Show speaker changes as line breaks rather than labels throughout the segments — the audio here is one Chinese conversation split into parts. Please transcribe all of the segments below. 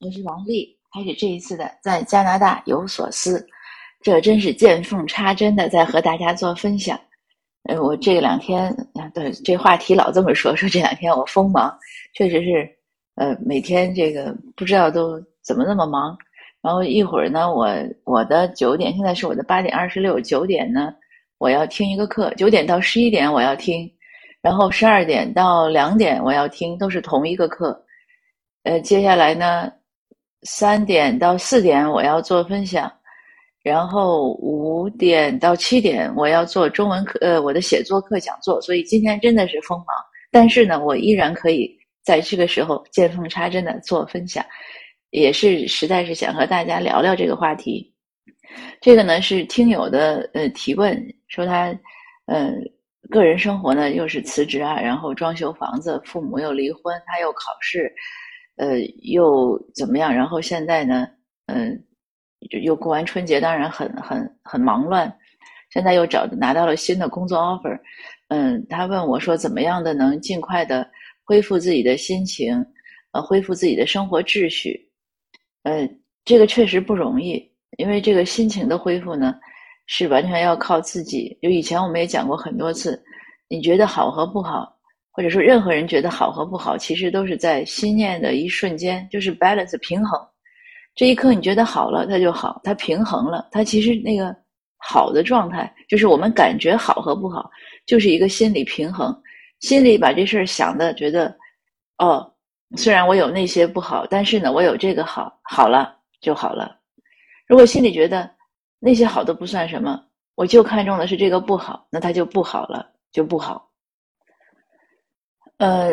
我是王丽，开始这一次的在加拿大有所思，这真是见缝插针的在和大家做分享。呃，我这两天，对这话题老这么说，说这两天我疯忙，确实是，呃，每天这个不知道都怎么那么忙。然后一会儿呢，我我的九点，现在是我的八点二十六，九点呢我要听一个课，九点到十一点我要听，然后十二点到两点我要听，都是同一个课。呃，接下来呢，三点到四点我要做分享，然后五点到七点我要做中文课，呃，我的写作课讲座。所以今天真的是疯狂，但是呢，我依然可以在这个时候见缝插针的做分享。也是实在是想和大家聊聊这个话题。这个呢是听友的呃提问，说他呃个人生活呢又是辞职啊，然后装修房子，父母又离婚，他又考试，呃又怎么样？然后现在呢，嗯，又过完春节，当然很很很忙乱。现在又找拿到了新的工作 offer，嗯，他问我说怎么样的能尽快的恢复自己的心情，呃，恢复自己的生活秩序。呃，这个确实不容易，因为这个心情的恢复呢，是完全要靠自己。就以前我们也讲过很多次，你觉得好和不好，或者说任何人觉得好和不好，其实都是在心念的一瞬间，就是 balance 平衡。这一刻你觉得好了，它就好，它平衡了，它其实那个好的状态，就是我们感觉好和不好，就是一个心理平衡。心里把这事儿想的觉得，哦。虽然我有那些不好，但是呢，我有这个好，好了就好了。如果心里觉得那些好都不算什么，我就看中的是这个不好，那它就不好了，就不好。呃，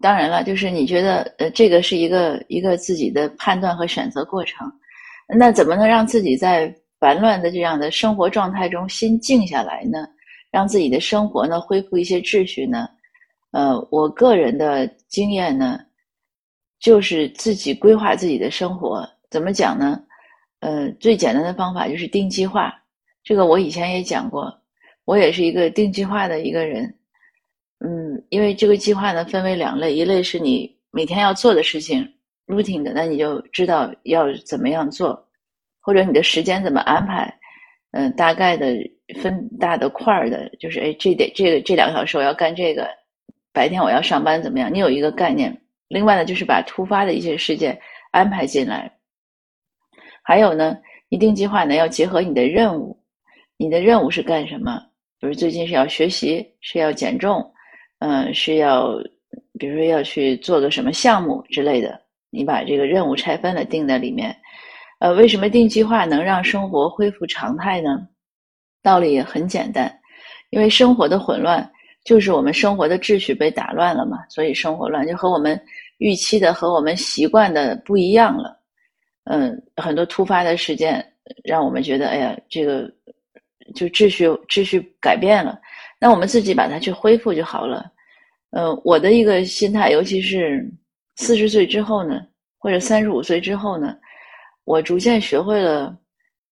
当然了，就是你觉得呃，这个是一个一个自己的判断和选择过程。那怎么能让自己在烦乱的这样的生活状态中心静下来呢？让自己的生活呢恢复一些秩序呢？呃，我个人的经验呢。就是自己规划自己的生活，怎么讲呢？呃，最简单的方法就是定计划。这个我以前也讲过，我也是一个定计划的一个人。因为这个计划呢分为两类，一类是你每天要做的事情，routine 的，那你就知道要怎么样做，或者你的时间怎么安排。嗯，大概的分大的块儿的，就是哎，这得这个这两个小时我要干这个，白天我要上班怎么样？你有一个概念。另外呢，就是把突发的一些事件安排进来。还有呢，你定计划呢要结合你的任务，你的任务是干什么？比如最近是要学习，是要减重，嗯，是要，比如说要去做个什么项目之类的。你把这个任务拆分了，定在里面。呃，为什么定计划能让生活恢复常态呢？道理也很简单，因为生活的混乱。就是我们生活的秩序被打乱了嘛，所以生活乱，就和我们预期的、和我们习惯的不一样了。嗯，很多突发的事件让我们觉得，哎呀，这个就秩序秩序改变了。那我们自己把它去恢复就好了。呃，我的一个心态，尤其是四十岁之后呢，或者三十五岁之后呢，我逐渐学会了。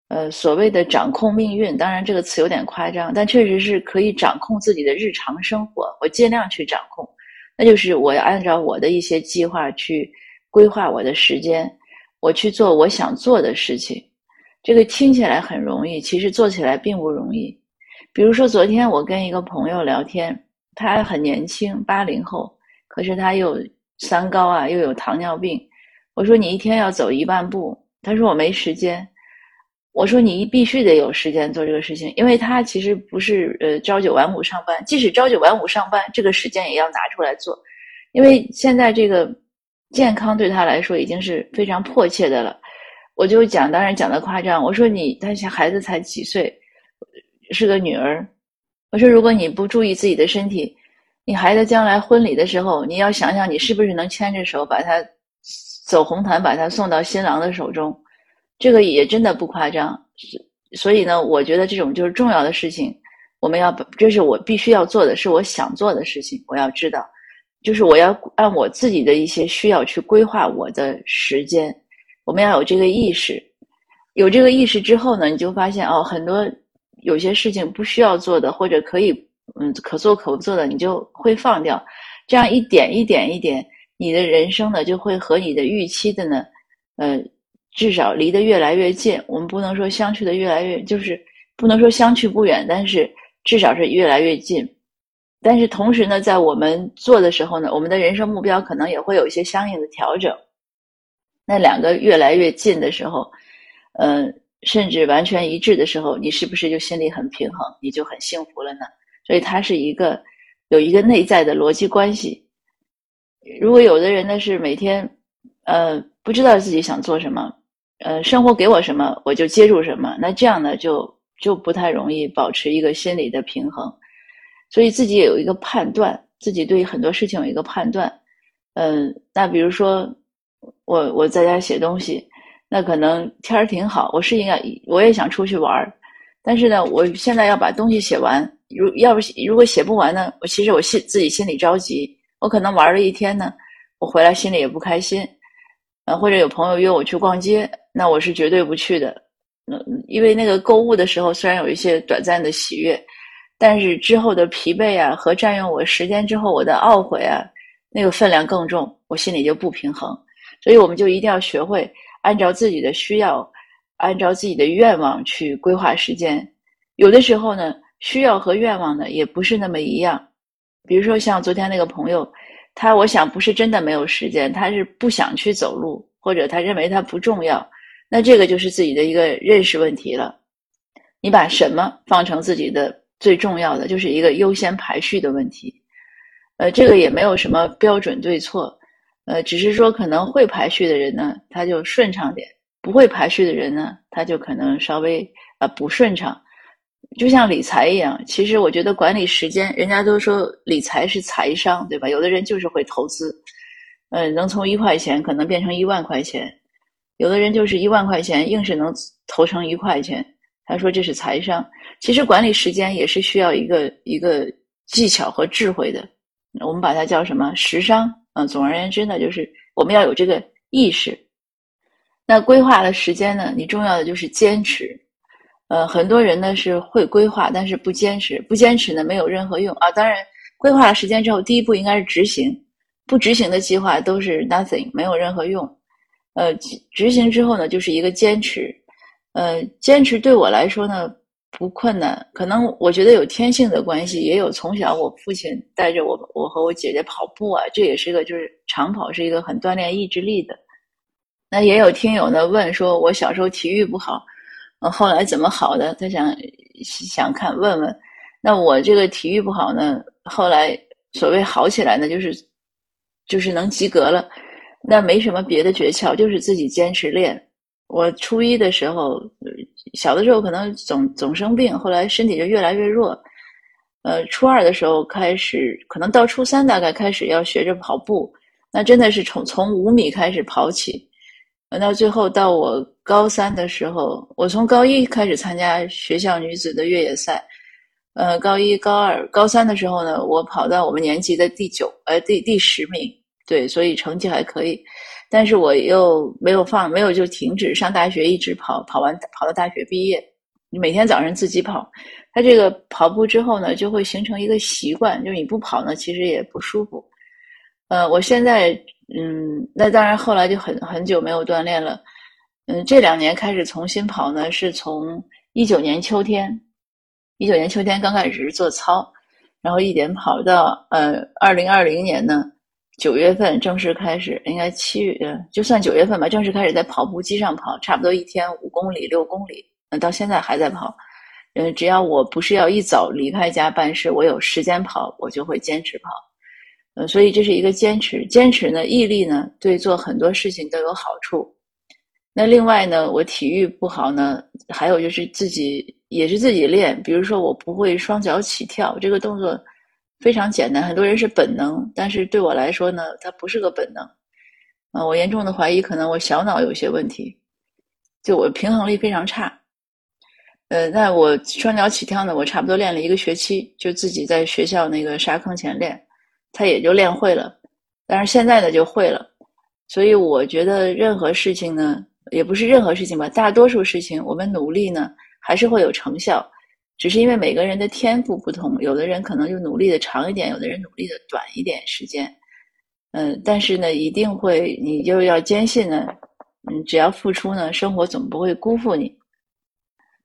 呃，所谓的掌控命运，当然这个词有点夸张，但确实是可以掌控自己的日常生活。我尽量去掌控，那就是我要按照我的一些计划去规划我的时间，我去做我想做的事情。这个听起来很容易，其实做起来并不容易。比如说，昨天我跟一个朋友聊天，他很年轻，八零后，可是他又三高啊，又有糖尿病。我说你一天要走一万步，他说我没时间。我说你必须得有时间做这个事情，因为他其实不是呃朝九晚五上班，即使朝九晚五上班，这个时间也要拿出来做，因为现在这个健康对他来说已经是非常迫切的了。我就讲，当然讲的夸张，我说你，他小孩子才几岁，是个女儿，我说如果你不注意自己的身体，你孩子将来婚礼的时候，你要想想你是不是能牵着手把他走红毯，把他送到新郎的手中。这个也真的不夸张，所以呢，我觉得这种就是重要的事情，我们要把，这是我必须要做的，是我想做的事情。我要知道，就是我要按我自己的一些需要去规划我的时间。我们要有这个意识，有这个意识之后呢，你就发现哦，很多有些事情不需要做的，或者可以嗯可做可不做的，你就会放掉。这样一点一点一点，你的人生呢就会和你的预期的呢，呃，至少离得越来越近。我们不能说相去的越来越，就是不能说相去不远，但是至少是越来越近。但是同时呢，在我们做的时候呢，我们的人生目标可能也会有一些相应的调整。那两个越来越近的时候，嗯，甚至完全一致的时候，你是不是就心里很平衡，你就很幸福了呢？所以它是一个有一个内在的逻辑关系。如果有的人呢是每天，呃，不知道自己想做什么，呃，生活给我什么我就接住什么，那这样呢就就不太容易保持一个心理的平衡。所以自己也有一个判断，自己对很多事情有一个判断。嗯，那比如说。我我在家写东西，那可能天儿挺好，我是应该我也想出去玩儿，但是呢，我现在要把东西写完，如要不如果写不完呢，我其实我心自己心里着急，我可能玩了一天呢，我回来心里也不开心，呃，或者有朋友约我去逛街，那我是绝对不去的，嗯，因为那个购物的时候虽然有一些短暂的喜悦，但是之后的疲惫啊和占用我时间之后我的懊悔啊，那个分量更重，我心里就不平衡。所以我们就一定要学会按照自己的需要，按照自己的愿望去规划时间。有的时候呢，需要和愿望呢也不是那么一样。比如说像昨天那个朋友，他我想不是真的没有时间，他是不想去走路，或者他认为他不重要。那这个就是自己的一个认识问题了。你把什么放成自己的最重要的，就是一个优先排序的问题。呃，这个也没有什么标准对错。呃，只是说可能会排序的人呢，他就顺畅点；不会排序的人呢，他就可能稍微呃不顺畅。就像理财一样，其实我觉得管理时间，人家都说理财是财商，对吧？有的人就是会投资，呃，能从一块钱可能变成一万块钱；有的人就是一万块钱硬是能投成一块钱，他说这是财商。其实管理时间也是需要一个一个技巧和智慧的，我们把它叫什么时商。嗯，总而言之呢，就是我们要有这个意识。那规划的时间呢，你重要的就是坚持。呃，很多人呢是会规划，但是不坚持，不坚持呢没有任何用啊。当然，规划了时间之后，第一步应该是执行。不执行的计划都是 nothing，没有任何用。呃，执行之后呢，就是一个坚持。呃，坚持对我来说呢。不困难，可能我觉得有天性的关系，也有从小我父亲带着我，我和我姐姐跑步啊，这也是个就是长跑是一个很锻炼意志力的。那也有听友呢问说，我小时候体育不好，呃，后来怎么好的？他想想看问问。那我这个体育不好呢，后来所谓好起来呢，就是就是能及格了，那没什么别的诀窍，就是自己坚持练。我初一的时候，小的时候可能总总生病，后来身体就越来越弱。呃，初二的时候开始，可能到初三大概开始要学着跑步，那真的是从从五米开始跑起。到最后到我高三的时候，我从高一开始参加学校女子的越野赛，呃，高一、高二、高三的时候呢，我跑到我们年级的第九，呃，第第十名，对，所以成绩还可以。但是我又没有放，没有就停止上大学，一直跑，跑完跑到大学毕业。你每天早上自己跑，他这个跑步之后呢，就会形成一个习惯，就是你不跑呢，其实也不舒服。呃，我现在，嗯，那当然后来就很很久没有锻炼了。嗯，这两年开始重新跑呢，是从一九年秋天，一九年秋天刚开始是做操，然后一点跑到呃二零二零年呢。九月份正式开始，应该七月，就算九月份吧，正式开始在跑步机上跑，差不多一天五公里、六公里，嗯，到现在还在跑。嗯，只要我不是要一早离开家办事，我有时间跑，我就会坚持跑。嗯，所以这是一个坚持，坚持呢，毅力呢，对做很多事情都有好处。那另外呢，我体育不好呢，还有就是自己也是自己练，比如说我不会双脚起跳这个动作。非常简单，很多人是本能，但是对我来说呢，它不是个本能。啊，我严重的怀疑，可能我小脑有些问题，就我平衡力非常差。呃，那我双脚起跳呢，我差不多练了一个学期，就自己在学校那个沙坑前练，他也就练会了。但是现在呢，就会了。所以我觉得任何事情呢，也不是任何事情吧，大多数事情我们努力呢，还是会有成效。只是因为每个人的天赋不同，有的人可能就努力的长一点，有的人努力的短一点时间。嗯，但是呢，一定会，你就要坚信呢，嗯，只要付出呢，生活总不会辜负你。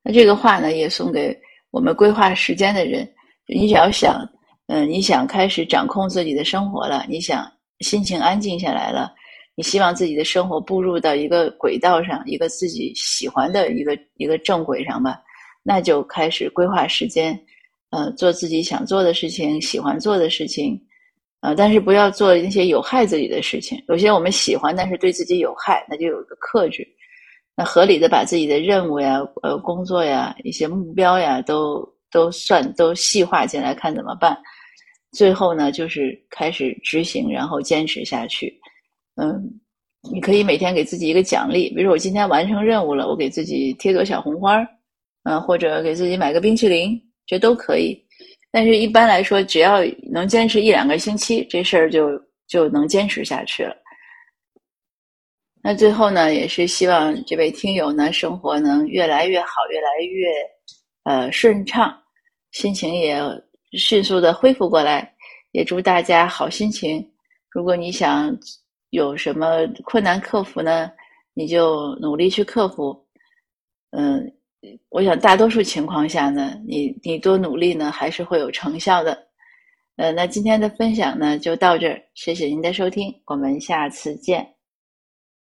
那这个话呢，也送给我们规划时间的人，你只要想，嗯，你想开始掌控自己的生活了，你想心情安静下来了。你希望自己的生活步入到一个轨道上，一个自己喜欢的一个一个正轨上吧，那就开始规划时间，呃，做自己想做的事情，喜欢做的事情，呃，但是不要做那些有害自己的事情。有些我们喜欢，但是对自己有害，那就有一个克制。那合理的把自己的任务呀、呃工作呀、一些目标呀，都都算都细化进来，看怎么办。最后呢，就是开始执行，然后坚持下去。嗯，你可以每天给自己一个奖励，比如说我今天完成任务了，我给自己贴朵小红花儿，嗯，或者给自己买个冰淇淋，这都可以。但是一般来说，只要能坚持一两个星期，这事儿就就能坚持下去了。那最后呢，也是希望这位听友呢，生活能越来越好，越来越呃顺畅，心情也迅速的恢复过来。也祝大家好心情。如果你想。有什么困难克服呢？你就努力去克服。嗯，我想大多数情况下呢，你你多努力呢，还是会有成效的。呃，那今天的分享呢就到这儿，谢谢您的收听，我们下次见。